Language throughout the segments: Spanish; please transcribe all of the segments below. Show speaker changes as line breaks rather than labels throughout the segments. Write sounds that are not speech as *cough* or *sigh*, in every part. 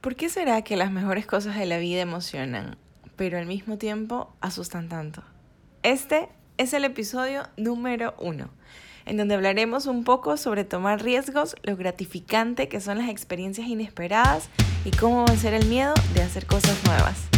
¿Por qué será que las mejores cosas de la vida emocionan, pero al mismo tiempo asustan tanto? Este es el episodio número uno, en donde hablaremos un poco sobre tomar riesgos, lo gratificante que son las experiencias inesperadas y cómo vencer el miedo de hacer cosas nuevas.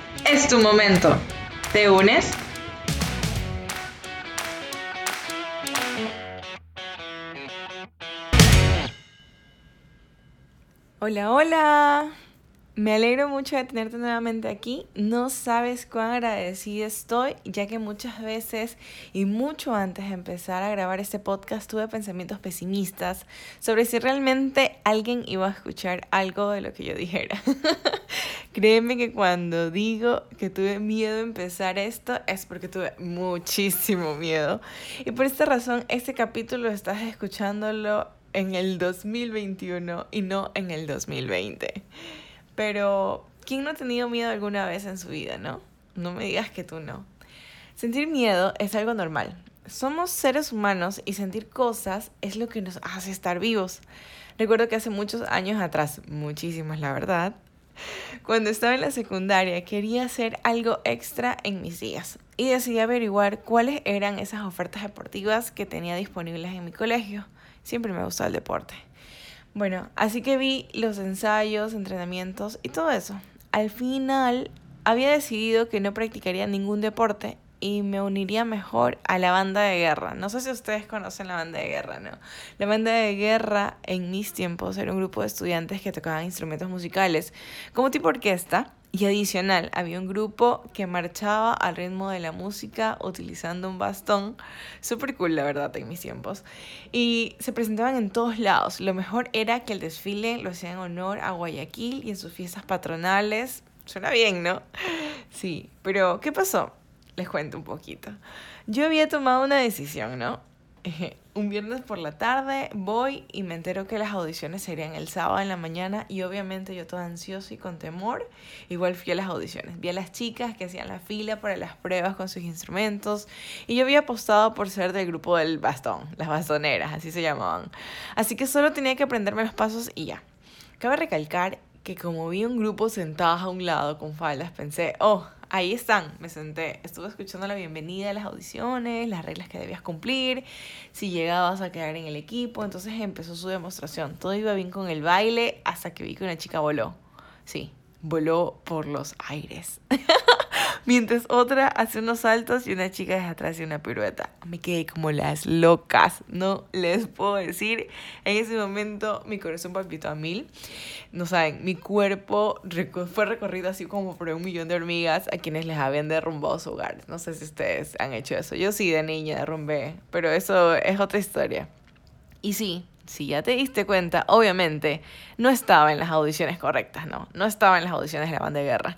es tu momento. ¿Te unes? Hola, hola. Me alegro mucho de tenerte nuevamente aquí. No sabes cuán agradecida estoy, ya que muchas veces y mucho antes de empezar a grabar este podcast tuve pensamientos pesimistas sobre si realmente alguien iba a escuchar algo de lo que yo dijera. *laughs* Créeme que cuando digo que tuve miedo de empezar esto es porque tuve muchísimo miedo. Y por esta razón, este capítulo estás escuchándolo en el 2021 y no en el 2020. Pero, ¿quién no ha tenido miedo alguna vez en su vida, no? No me digas que tú no. Sentir miedo es algo normal. Somos seres humanos y sentir cosas es lo que nos hace estar vivos. Recuerdo que hace muchos años atrás, muchísimos la verdad, cuando estaba en la secundaria quería hacer algo extra en mis días y decidí averiguar cuáles eran esas ofertas deportivas que tenía disponibles en mi colegio. Siempre me gustaba el deporte. Bueno, así que vi los ensayos, entrenamientos y todo eso. Al final había decidido que no practicaría ningún deporte y me uniría mejor a la banda de guerra. No sé si ustedes conocen la banda de guerra, ¿no? La banda de guerra en mis tiempos era un grupo de estudiantes que tocaban instrumentos musicales como tipo orquesta y adicional, había un grupo que marchaba al ritmo de la música utilizando un bastón. Súper cool, la verdad, en mis tiempos. Y se presentaban en todos lados. Lo mejor era que el desfile lo hacían en honor a Guayaquil y en sus fiestas patronales. Suena bien, ¿no? Sí, pero ¿qué pasó? Les cuento un poquito. Yo había tomado una decisión, ¿no? *laughs* un viernes por la tarde voy y me entero que las audiciones serían el sábado en la mañana y obviamente yo toda ansiosa y con temor, igual fui a las audiciones. Vi a las chicas que hacían la fila para las pruebas con sus instrumentos y yo había apostado por ser del grupo del bastón, las bastoneras, así se llamaban. Así que solo tenía que aprenderme los pasos y ya. Cabe recalcar que como vi un grupo sentados a un lado con faldas, pensé, oh, ahí están, me senté, estuve escuchando la bienvenida las audiciones, las reglas que debías cumplir, si llegabas a quedar en el equipo, entonces empezó su demostración. Todo iba bien con el baile hasta que vi que una chica voló. Sí, voló por los aires. *laughs* Mientras otra hace unos saltos y una chica desde atrás hace una pirueta. Me quedé como las locas, no les puedo decir. En ese momento mi corazón palpitó a mil. No saben, mi cuerpo fue recorrido así como por un millón de hormigas a quienes les habían derrumbado su hogar. No sé si ustedes han hecho eso. Yo sí, de niña derrumbé, pero eso es otra historia. Y sí, si ya te diste cuenta, obviamente no estaba en las audiciones correctas, no, no estaba en las audiciones de la banda de guerra.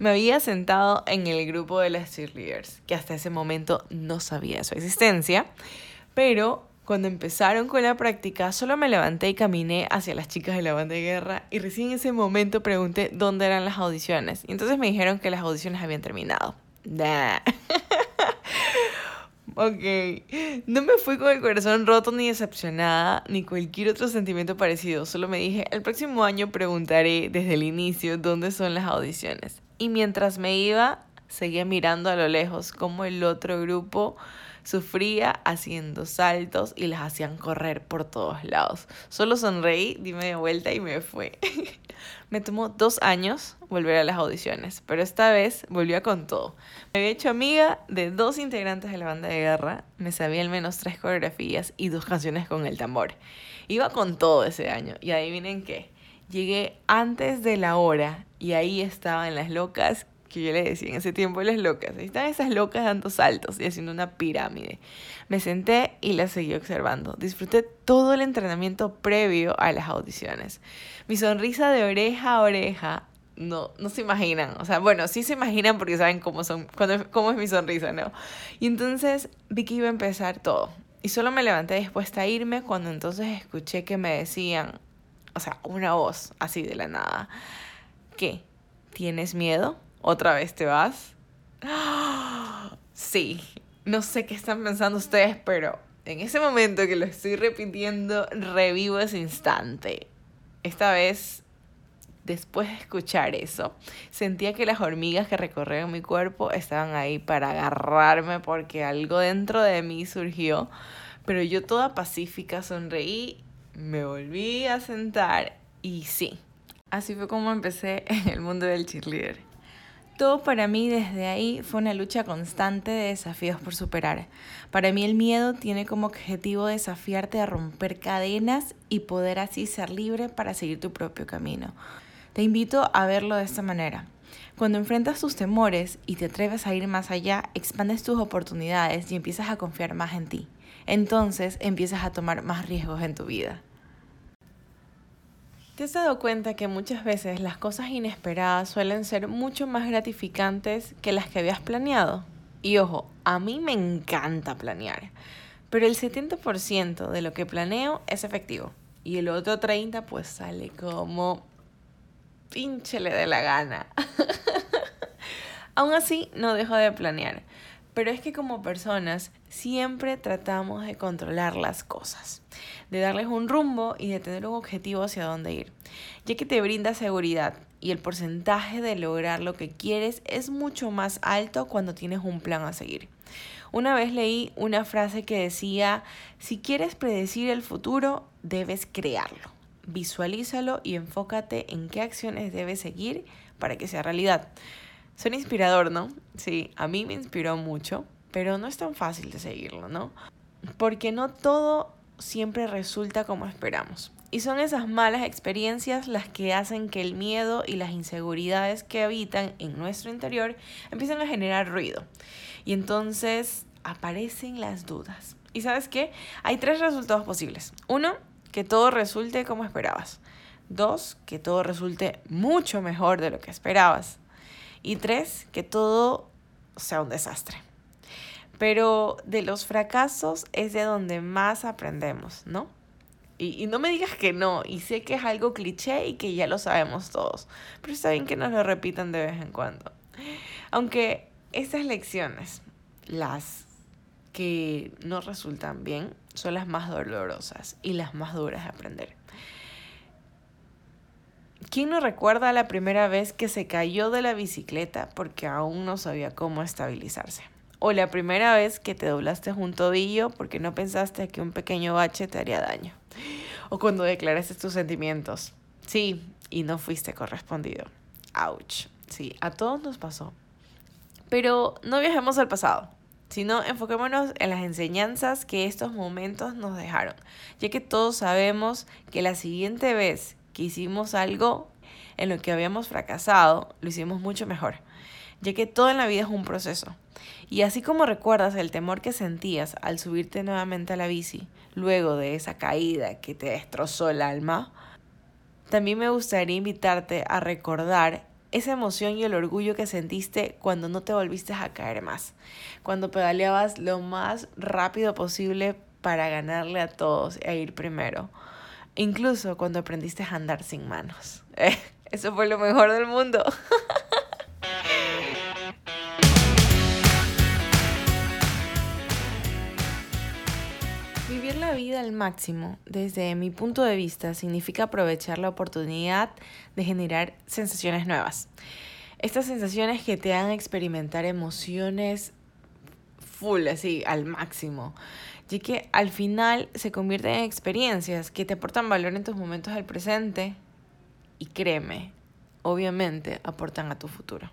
Me había sentado en el grupo de las cheerleaders, que hasta ese momento no sabía su existencia, pero cuando empezaron con la práctica, solo me levanté y caminé hacia las chicas de la banda de guerra y recién en ese momento pregunté dónde eran las audiciones. Y entonces me dijeron que las audiciones habían terminado. Nah. *laughs* Ok, no me fui con el corazón roto ni decepcionada ni cualquier otro sentimiento parecido, solo me dije, el próximo año preguntaré desde el inicio dónde son las audiciones. Y mientras me iba, seguía mirando a lo lejos como el otro grupo sufría haciendo saltos y las hacían correr por todos lados. Solo sonreí, di media vuelta y me fue. *laughs* me tomó dos años volver a las audiciones, pero esta vez volvió con todo. Me había hecho amiga de dos integrantes de la banda de guerra, me sabía al menos tres coreografías y dos canciones con el tambor. Iba con todo ese año y adivinen qué. Llegué antes de la hora y ahí estaban las locas que yo le decía en ese tiempo las locas. Ahí están esas locas dando saltos y haciendo una pirámide. Me senté y las seguí observando. Disfruté todo el entrenamiento previo a las audiciones. Mi sonrisa de oreja a oreja, no, no se imaginan. O sea, bueno, sí se imaginan porque saben cómo, son, cómo es mi sonrisa, ¿no? Y entonces vi que iba a empezar todo. Y solo me levanté dispuesta a irme cuando entonces escuché que me decían, o sea, una voz así de la nada. ¿Qué? ¿Tienes miedo? ¿Otra vez te vas? *gasps* Sí, no sé qué están pensando ustedes, pero en ese momento que lo estoy repitiendo, revivo ese instante. Esta vez, después de escuchar eso, sentía que las hormigas que recorrían mi cuerpo estaban ahí para agarrarme porque algo dentro de mí surgió. Pero yo toda pacífica sonreí, me volví a sentar y sí, así fue como empecé *laughs* en el mundo del cheerleader. Todo para mí desde ahí fue una lucha constante de desafíos por superar. Para mí el miedo tiene como objetivo desafiarte a romper cadenas y poder así ser libre para seguir tu propio camino. Te invito a verlo de esta manera. Cuando enfrentas tus temores y te atreves a ir más allá, expandes tus oportunidades y empiezas a confiar más en ti. Entonces empiezas a tomar más riesgos en tu vida. ¿Te has dado cuenta que muchas veces las cosas inesperadas suelen ser mucho más gratificantes que las que habías planeado? Y ojo, a mí me encanta planear, pero el 70% de lo que planeo es efectivo y el otro 30% pues sale como pinche le dé la gana. *laughs* Aún así, no dejo de planear, pero es que como personas siempre tratamos de controlar las cosas, de darles un rumbo y de tener un objetivo hacia dónde ir, ya que te brinda seguridad y el porcentaje de lograr lo que quieres es mucho más alto cuando tienes un plan a seguir. Una vez leí una frase que decía, si quieres predecir el futuro, debes crearlo. Visualízalo y enfócate en qué acciones debes seguir para que sea realidad. Suena inspirador, ¿no? Sí, a mí me inspiró mucho, pero no es tan fácil de seguirlo, ¿no? Porque no todo siempre resulta como esperamos. Y son esas malas experiencias las que hacen que el miedo y las inseguridades que habitan en nuestro interior empiecen a generar ruido. Y entonces aparecen las dudas. ¿Y sabes qué? Hay tres resultados posibles. Uno, que todo resulte como esperabas. Dos, que todo resulte mucho mejor de lo que esperabas. Y tres, que todo sea un desastre. Pero de los fracasos es de donde más aprendemos, ¿no? Y, y, no me digas que no, y sé que es algo cliché y que ya lo sabemos todos, pero está bien que nos lo repitan de vez en cuando. Aunque estas lecciones, las que no resultan bien, son las más dolorosas y las más duras de aprender. ¿Quién no recuerda la primera vez que se cayó de la bicicleta porque aún no sabía cómo estabilizarse? O la primera vez que te doblaste un tobillo porque no pensaste que un pequeño bache te haría daño. O cuando declaraste tus sentimientos. Sí, y no fuiste correspondido. Ouch. Sí, a todos nos pasó. Pero no viajemos al pasado, sino enfoquémonos en las enseñanzas que estos momentos nos dejaron, ya que todos sabemos que la siguiente vez que hicimos algo en lo que habíamos fracasado, lo hicimos mucho mejor, ya que todo en la vida es un proceso. Y así como recuerdas el temor que sentías al subirte nuevamente a la bici, luego de esa caída que te destrozó el alma, también me gustaría invitarte a recordar esa emoción y el orgullo que sentiste cuando no te volviste a caer más, cuando pedaleabas lo más rápido posible para ganarle a todos e ir primero Incluso cuando aprendiste a andar sin manos. eso fue lo mejor del mundo. *laughs* Vivir la vida al máximo, desde mi punto de vista, significa aprovechar la oportunidad de generar sensaciones nuevas. Estas sensaciones que te hagan experimentar emociones full, así, al máximo ya que al final se convierten en experiencias que te aportan valor en tus momentos del presente y créeme, obviamente aportan a tu futuro.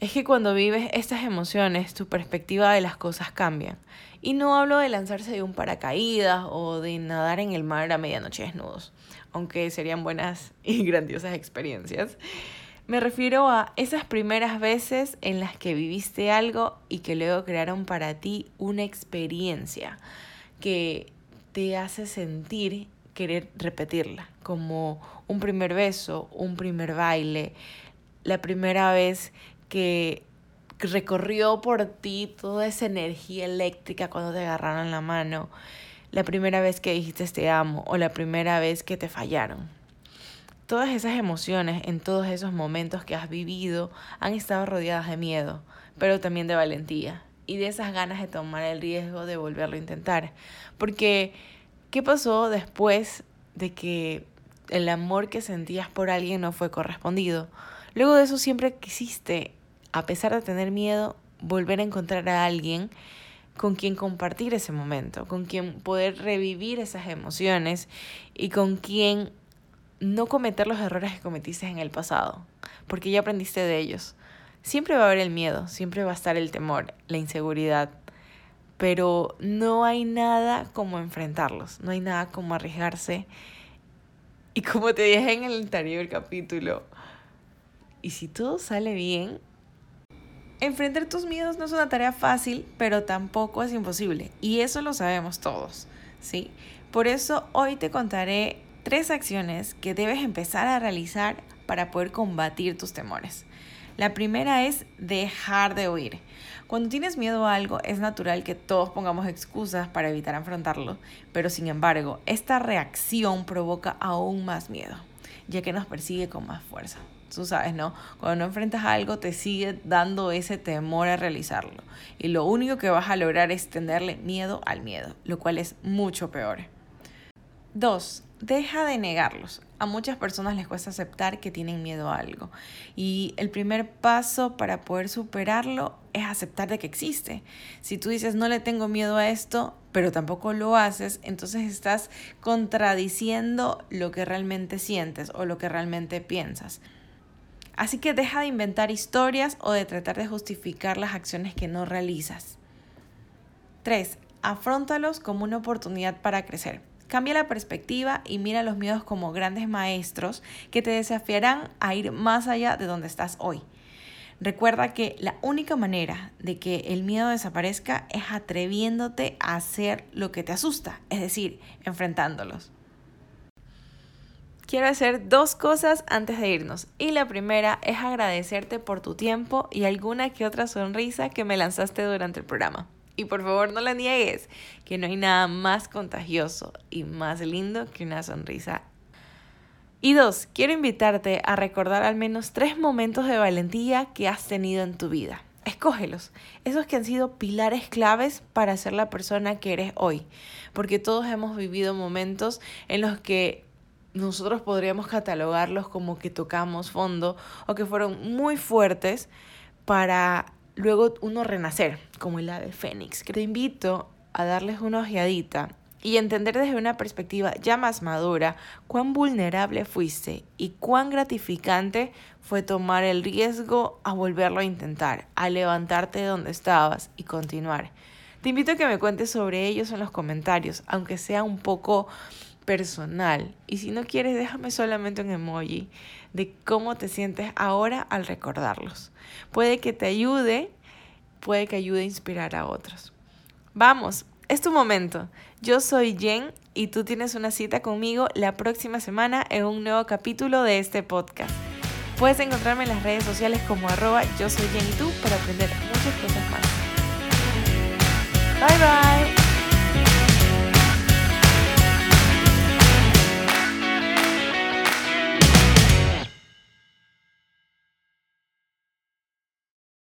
Es que cuando vives estas emociones, tu perspectiva de las cosas cambia. Y no hablo de lanzarse de un paracaídas o de nadar en el mar a medianoche desnudos, aunque serían buenas *laughs* y grandiosas experiencias. Me refiero a esas primeras veces en las que viviste algo y que luego crearon para ti una experiencia que te hace sentir querer repetirla, como un primer beso, un primer baile, la primera vez que recorrió por ti toda esa energía eléctrica cuando te agarraron la mano, la primera vez que dijiste te amo o la primera vez que te fallaron. Todas esas emociones en todos esos momentos que has vivido han estado rodeadas de miedo, pero también de valentía y de esas ganas de tomar el riesgo de volverlo a intentar. Porque, ¿qué pasó después de que el amor que sentías por alguien no fue correspondido? Luego de eso siempre quisiste, a pesar de tener miedo, volver a encontrar a alguien con quien compartir ese momento, con quien poder revivir esas emociones y con quien no cometer los errores que cometiste en el pasado, porque ya aprendiste de ellos. Siempre va a haber el miedo, siempre va a estar el temor, la inseguridad, pero no hay nada como enfrentarlos, no hay nada como arriesgarse. Y como te dije en el anterior capítulo, y si todo sale bien, enfrentar tus miedos no es una tarea fácil, pero tampoco es imposible. Y eso lo sabemos todos, ¿sí? Por eso hoy te contaré tres acciones que debes empezar a realizar para poder combatir tus temores. La primera es dejar de huir. Cuando tienes miedo a algo, es natural que todos pongamos excusas para evitar afrontarlo, pero sin embargo, esta reacción provoca aún más miedo, ya que nos persigue con más fuerza tú sabes, ¿no? Cuando no enfrentas algo te sigue dando ese temor a realizarlo. Y lo único que vas a lograr es tenerle miedo al miedo, lo cual es mucho peor. Dos, deja de negarlos. A muchas personas les cuesta aceptar que tienen miedo a algo. Y el primer paso para poder superarlo es aceptar de que existe. Si tú dices no le tengo miedo a esto, pero tampoco lo haces, entonces estás contradiciendo lo que realmente sientes o lo que realmente piensas. Así que deja de inventar historias o de tratar de justificar las acciones que no realizas. 3. Afróntalos como una oportunidad para crecer. Cambia la perspectiva y mira los miedos como grandes maestros que te desafiarán a ir más allá de donde estás hoy. Recuerda que la única manera de que el miedo desaparezca es atreviéndote a hacer lo que te asusta, es decir, enfrentándolos quiero hacer dos cosas antes de irnos. Y la primera es agradecerte por tu tiempo y alguna que otra sonrisa que me lanzaste durante el programa. Y por favor no la niegues, que no hay nada más contagioso y más lindo que una sonrisa. Y dos, quiero invitarte a recordar al menos tres momentos de valentía que has tenido en tu vida. Escógelos, esos que han sido pilares claves para ser la persona que eres hoy, porque todos hemos vivido momentos en los que nosotros podríamos catalogarlos como que tocamos fondo o que fueron muy fuertes para luego uno renacer, como el ave fénix. Te invito a darles una ojeadita y entender desde una perspectiva ya más madura cuán vulnerable fuiste y cuán gratificante fue tomar el riesgo a volverlo a intentar, a levantarte de donde estabas y continuar. Te invito a que me cuentes sobre ellos en los comentarios, aunque sea un poco personal. Y si no quieres, déjame solamente un emoji de cómo te sientes ahora al recordarlos. Puede que te ayude, puede que ayude a inspirar a otros. Vamos, es tu momento. Yo soy Jen y tú tienes una cita conmigo la próxima semana en un nuevo capítulo de este podcast. Puedes encontrarme en las redes sociales como arroba yo soy Jen y tú para aprender muchas cosas más. Bye bye.